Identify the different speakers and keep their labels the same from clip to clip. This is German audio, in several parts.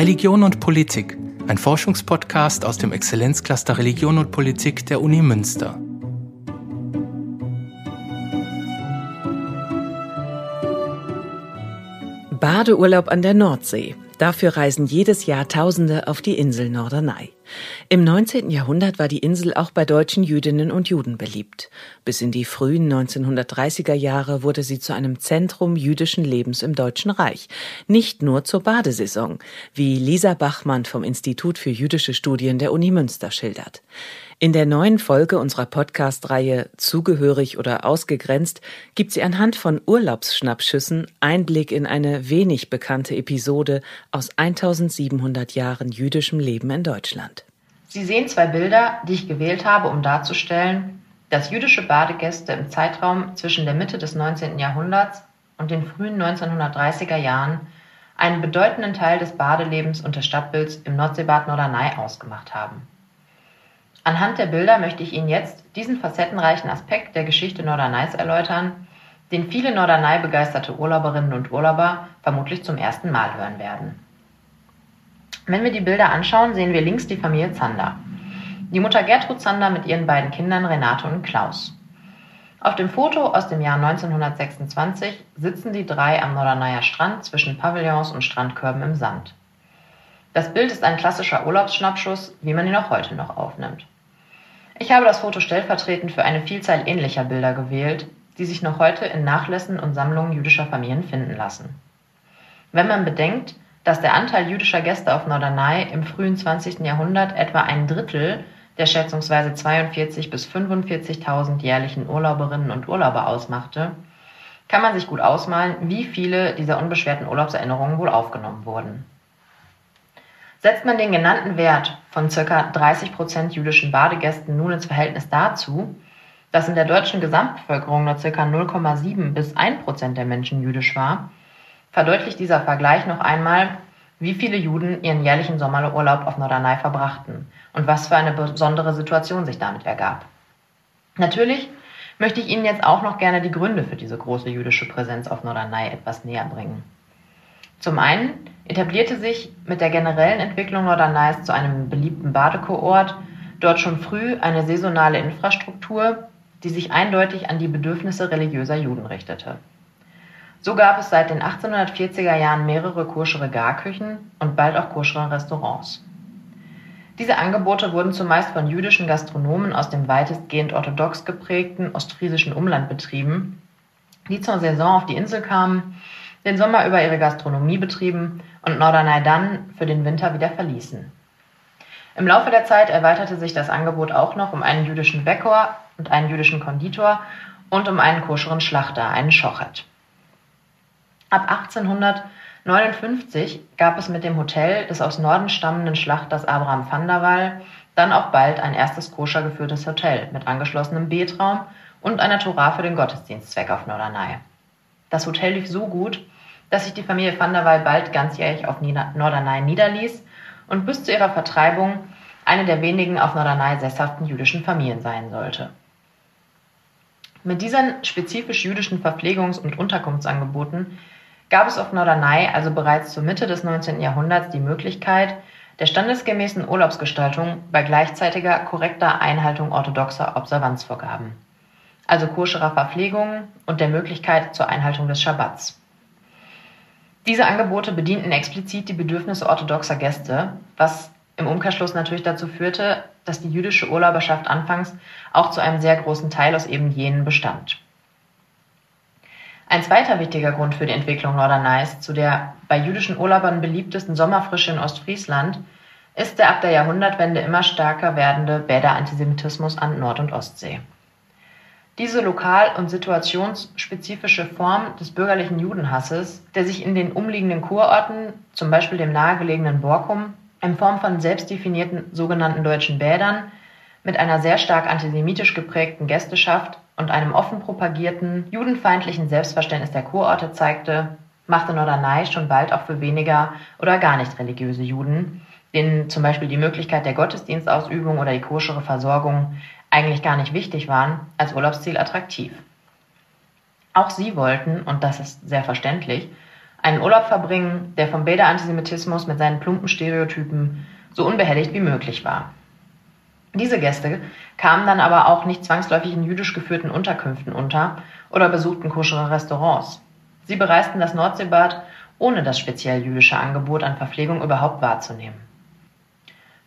Speaker 1: Religion und Politik, ein Forschungspodcast aus dem Exzellenzcluster Religion und Politik der Uni Münster.
Speaker 2: Badeurlaub an der Nordsee. Dafür reisen jedes Jahr Tausende auf die Insel Norderney. Im 19. Jahrhundert war die Insel auch bei deutschen Jüdinnen und Juden beliebt. Bis in die frühen 1930er Jahre wurde sie zu einem Zentrum jüdischen Lebens im Deutschen Reich. Nicht nur zur Badesaison, wie Lisa Bachmann vom Institut für jüdische Studien der Uni Münster schildert. In der neuen Folge unserer Podcast-Reihe Zugehörig oder ausgegrenzt gibt sie anhand von Urlaubsschnappschüssen Einblick in eine wenig bekannte Episode aus 1700 Jahren jüdischem Leben in Deutschland.
Speaker 3: Sie sehen zwei Bilder, die ich gewählt habe, um darzustellen, dass jüdische Badegäste im Zeitraum zwischen der Mitte des 19. Jahrhunderts und den frühen 1930er Jahren einen bedeutenden Teil des Badelebens und des Stadtbilds im Nordseebad Norderney ausgemacht haben. Anhand der Bilder möchte ich Ihnen jetzt diesen facettenreichen Aspekt der Geschichte Norderneys erläutern, den viele Norderney begeisterte Urlauberinnen und Urlauber vermutlich zum ersten Mal hören werden. Wenn wir die Bilder anschauen, sehen wir links die Familie Zander. Die Mutter Gertrud Zander mit ihren beiden Kindern Renate und Klaus. Auf dem Foto aus dem Jahr 1926 sitzen die drei am Norderneyer Strand zwischen Pavillons und Strandkörben im Sand. Das Bild ist ein klassischer Urlaubsschnappschuss, wie man ihn auch heute noch aufnimmt. Ich habe das Foto stellvertretend für eine Vielzahl ähnlicher Bilder gewählt, die sich noch heute in Nachlässen und Sammlungen jüdischer Familien finden lassen. Wenn man bedenkt, dass der Anteil jüdischer Gäste auf Norderney im frühen 20. Jahrhundert etwa ein Drittel der schätzungsweise 42.000 bis 45.000 jährlichen Urlauberinnen und Urlauber ausmachte, kann man sich gut ausmalen, wie viele dieser unbeschwerten Urlaubserinnerungen wohl aufgenommen wurden. Setzt man den genannten Wert von ca. 30 Prozent jüdischen Badegästen nun ins Verhältnis dazu, dass in der deutschen Gesamtbevölkerung nur ca. 0,7 bis 1 Prozent der Menschen jüdisch war, verdeutlicht dieser Vergleich noch einmal, wie viele Juden ihren jährlichen Sommerurlaub auf Norderney verbrachten und was für eine besondere Situation sich damit ergab. Natürlich möchte ich Ihnen jetzt auch noch gerne die Gründe für diese große jüdische Präsenz auf Norderney etwas näher bringen. Zum einen etablierte sich mit der generellen Entwicklung Norderneys zu einem beliebten Badekurort dort schon früh eine saisonale Infrastruktur, die sich eindeutig an die Bedürfnisse religiöser Juden richtete. So gab es seit den 1840er Jahren mehrere koschere Garküchen und bald auch koschere Restaurants. Diese Angebote wurden zumeist von jüdischen Gastronomen aus dem weitestgehend orthodox geprägten ostfriesischen Umland betrieben, die zur Saison auf die Insel kamen den Sommer über ihre Gastronomie betrieben und Norderney dann für den Winter wieder verließen. Im Laufe der Zeit erweiterte sich das Angebot auch noch um einen jüdischen Bäcker und einen jüdischen Konditor und um einen koscheren Schlachter, einen Schochet. Ab 1859 gab es mit dem Hotel des aus Norden stammenden Schlachters Abraham van der Waal dann auch bald ein erstes koscher geführtes Hotel mit angeschlossenem Betraum und einer Tora für den Gottesdienstzweck auf Norderney. Das Hotel lief so gut, dass sich die Familie van der Waal bald ganzjährig auf Norderney niederließ und bis zu ihrer Vertreibung eine der wenigen auf Norderney sesshaften jüdischen Familien sein sollte. Mit diesen spezifisch jüdischen Verpflegungs- und Unterkunftsangeboten gab es auf Norderney also bereits zur Mitte des 19. Jahrhunderts die Möglichkeit der standesgemäßen Urlaubsgestaltung bei gleichzeitiger korrekter Einhaltung orthodoxer Observanzvorgaben, also koscherer Verpflegung und der Möglichkeit zur Einhaltung des Schabbats. Diese Angebote bedienten explizit die Bedürfnisse orthodoxer Gäste, was im Umkehrschluss natürlich dazu führte, dass die jüdische Urlauberschaft anfangs auch zu einem sehr großen Teil aus eben jenen bestand. Ein zweiter wichtiger Grund für die Entwicklung Norderneys zu der bei jüdischen Urlaubern beliebtesten Sommerfrische in Ostfriesland ist der ab der Jahrhundertwende immer stärker werdende Bäderantisemitismus an Nord- und Ostsee. Diese lokal- und situationsspezifische Form des bürgerlichen Judenhasses, der sich in den umliegenden Kurorten, zum Beispiel dem nahegelegenen Borkum, in Form von selbstdefinierten sogenannten deutschen Bädern, mit einer sehr stark antisemitisch geprägten Gästeschaft und einem offen propagierten judenfeindlichen Selbstverständnis der Kurorte zeigte, machte Norderney schon bald auch für weniger oder gar nicht religiöse Juden, denen zum Beispiel die Möglichkeit der Gottesdienstausübung oder die koschere Versorgung eigentlich gar nicht wichtig waren, als Urlaubsziel attraktiv. Auch sie wollten, und das ist sehr verständlich, einen Urlaub verbringen, der vom Bäder-Antisemitismus mit seinen plumpen Stereotypen so unbehelligt wie möglich war. Diese Gäste kamen dann aber auch nicht zwangsläufig in jüdisch geführten Unterkünften unter oder besuchten koschere Restaurants. Sie bereisten das Nordseebad, ohne das speziell jüdische Angebot an Verpflegung überhaupt wahrzunehmen.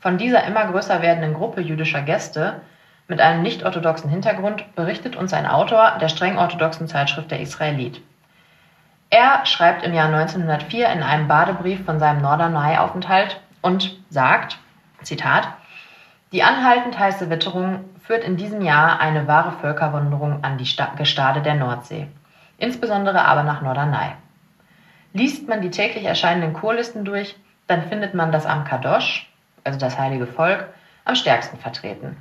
Speaker 3: Von dieser immer größer werdenden Gruppe jüdischer Gäste mit einem nicht-orthodoxen Hintergrund berichtet uns ein Autor der streng orthodoxen Zeitschrift Der Israelit. Er schreibt im Jahr 1904 in einem Badebrief von seinem Norderney-Aufenthalt und sagt, Zitat, die anhaltend heiße Witterung führt in diesem Jahr eine wahre Völkerwanderung an die Gestade der Nordsee, insbesondere aber nach Norderney. Liest man die täglich erscheinenden Chorlisten durch, dann findet man das Am Kadosh, also das heilige Volk, am stärksten vertreten.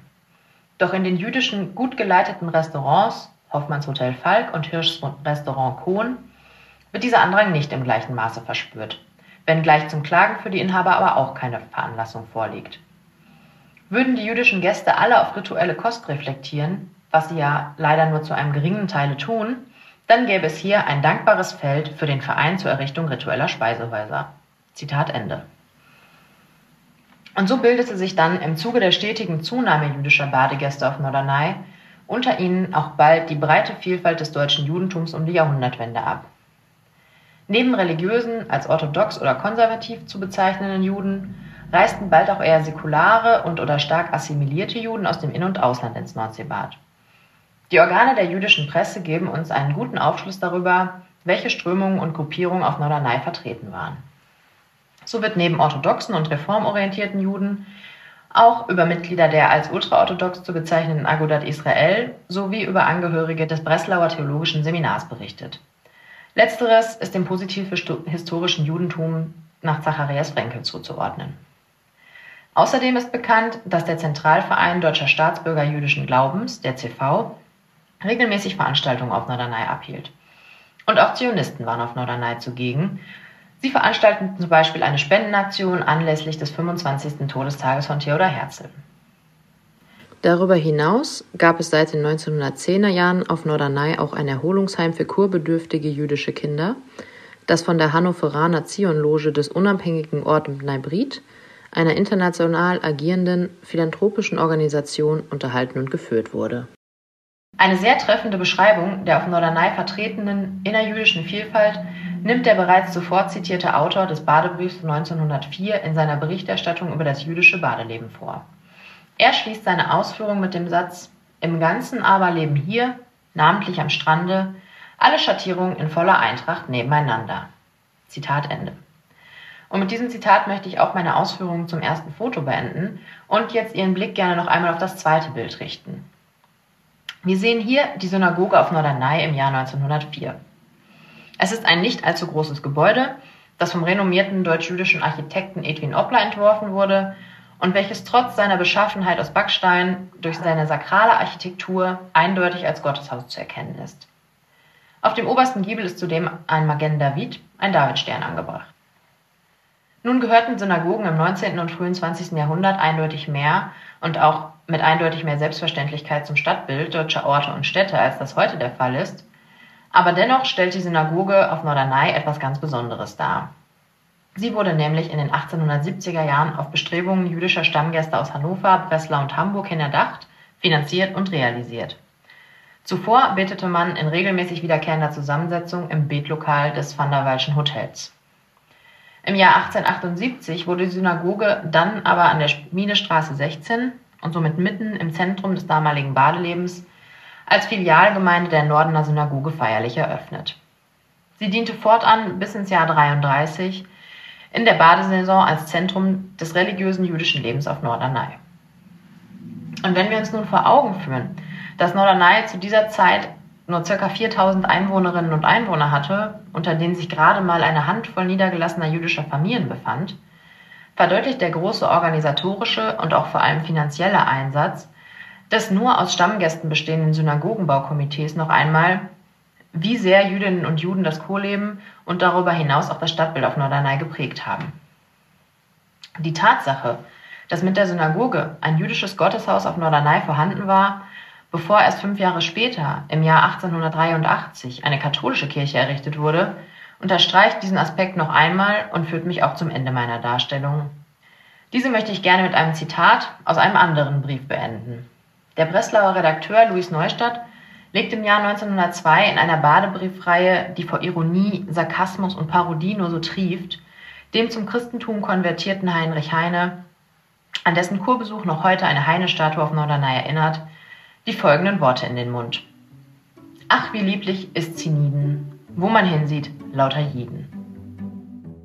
Speaker 3: Doch in den jüdischen gut geleiteten Restaurants, Hoffmanns Hotel Falk und Hirschs Restaurant Kohn, wird dieser Andrang nicht im gleichen Maße verspürt, wenngleich zum Klagen für die Inhaber aber auch keine Veranlassung vorliegt. Würden die jüdischen Gäste alle auf rituelle Kost reflektieren, was sie ja leider nur zu einem geringen Teile tun, dann gäbe es hier ein dankbares Feld für den Verein zur Errichtung ritueller Speiseweiser. Zitat Ende. Und so bildete sich dann im Zuge der stetigen Zunahme jüdischer Badegäste auf Norderney unter ihnen auch bald die breite Vielfalt des deutschen Judentums um die Jahrhundertwende ab. Neben religiösen, als orthodox oder konservativ zu bezeichnenden Juden reisten bald auch eher säkulare und oder stark assimilierte Juden aus dem In- und Ausland ins Nordseebad. Die Organe der jüdischen Presse geben uns einen guten Aufschluss darüber, welche Strömungen und Gruppierungen auf Norderney vertreten waren. So wird neben orthodoxen und reformorientierten Juden auch über Mitglieder der als ultraorthodox zu bezeichnenden Agudat Israel sowie über Angehörige des Breslauer Theologischen Seminars berichtet. Letzteres ist dem positiv historischen Judentum nach Zacharias Frenkel zuzuordnen. Außerdem ist bekannt, dass der Zentralverein Deutscher Staatsbürger jüdischen Glaubens, der CV, regelmäßig Veranstaltungen auf Norderney abhielt. Und auch Zionisten waren auf Norderney zugegen. Sie veranstalteten zum Beispiel eine Spendenaktion anlässlich des 25. Todestages von Theodor Herzl.
Speaker 2: Darüber hinaus gab es seit den 1910er Jahren auf Norderney auch ein Erholungsheim für kurbedürftige jüdische Kinder, das von der Hannoveraner Zionloge des unabhängigen Ortes Neibrit einer international agierenden philanthropischen Organisation unterhalten und geführt wurde.
Speaker 3: Eine sehr treffende Beschreibung der auf Norderney vertretenen innerjüdischen Vielfalt nimmt der bereits zuvor zitierte Autor des Badebriefs 1904 in seiner Berichterstattung über das jüdische Badeleben vor. Er schließt seine Ausführung mit dem Satz Im Ganzen aber leben hier, namentlich am Strande, alle Schattierungen in voller Eintracht nebeneinander. Zitat Ende. Und mit diesem Zitat möchte ich auch meine Ausführungen zum ersten Foto beenden und jetzt Ihren Blick gerne noch einmal auf das zweite Bild richten. Wir sehen hier die Synagoge auf Norderney im Jahr 1904. Es ist ein nicht allzu großes Gebäude, das vom renommierten deutsch-jüdischen Architekten Edwin Oppler entworfen wurde und welches trotz seiner Beschaffenheit aus Backstein durch seine sakrale Architektur eindeutig als Gotteshaus zu erkennen ist. Auf dem obersten Giebel ist zudem ein Magen David, ein Davidstern angebracht. Nun gehörten Synagogen im 19. und frühen 20. Jahrhundert eindeutig mehr und auch mit eindeutig mehr Selbstverständlichkeit zum Stadtbild deutscher Orte und Städte, als das heute der Fall ist. Aber dennoch stellt die Synagoge auf Norderney etwas ganz Besonderes dar. Sie wurde nämlich in den 1870er Jahren auf Bestrebungen jüdischer Stammgäste aus Hannover, Breslau und Hamburg hin erdacht, finanziert und realisiert. Zuvor betete man in regelmäßig wiederkehrender Zusammensetzung im Betlokal des Van der Walschen Hotels. Im Jahr 1878 wurde die Synagoge dann aber an der Schmiedestraße 16 und somit mitten im Zentrum des damaligen Badelebens als Filialgemeinde der Nordener Synagoge feierlich eröffnet. Sie diente fortan bis ins Jahr 33 in der Badesaison als Zentrum des religiösen jüdischen Lebens auf Norderney. Und wenn wir uns nun vor Augen führen, dass Norderney zu dieser Zeit nur ca. 4000 Einwohnerinnen und Einwohner hatte, unter denen sich gerade mal eine Handvoll niedergelassener jüdischer Familien befand, verdeutlicht der große organisatorische und auch vor allem finanzielle Einsatz des nur aus Stammgästen bestehenden Synagogenbaukomitees noch einmal, wie sehr Jüdinnen und Juden das Chorleben und darüber hinaus auch das Stadtbild auf Norderney geprägt haben. Die Tatsache, dass mit der Synagoge ein jüdisches Gotteshaus auf Norderney vorhanden war, Bevor erst fünf Jahre später, im Jahr 1883, eine katholische Kirche errichtet wurde unterstreicht diesen Aspekt noch einmal und führt mich auch zum Ende meiner Darstellung. Diese möchte ich gerne mit einem Zitat aus einem anderen Brief beenden. Der Breslauer Redakteur Louis Neustadt legt im Jahr 1902 in einer Badebriefreihe, die vor Ironie, Sarkasmus und Parodie nur so trieft, dem zum Christentum konvertierten Heinrich Heine, an dessen Kurbesuch noch heute eine Heine-Statue auf Norderney erinnert, die folgenden Worte in den Mund. Ach, wie lieblich ist Ziniden, wo man hinsieht, lauter Jeden.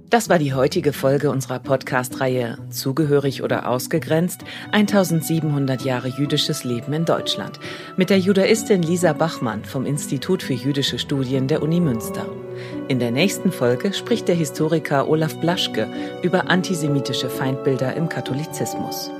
Speaker 2: Das war die heutige Folge unserer Podcast-Reihe Zugehörig oder ausgegrenzt? 1700 Jahre jüdisches Leben in Deutschland mit der Judaistin Lisa Bachmann vom Institut für jüdische Studien der Uni Münster. In der nächsten Folge spricht der Historiker Olaf Blaschke über antisemitische Feindbilder im Katholizismus.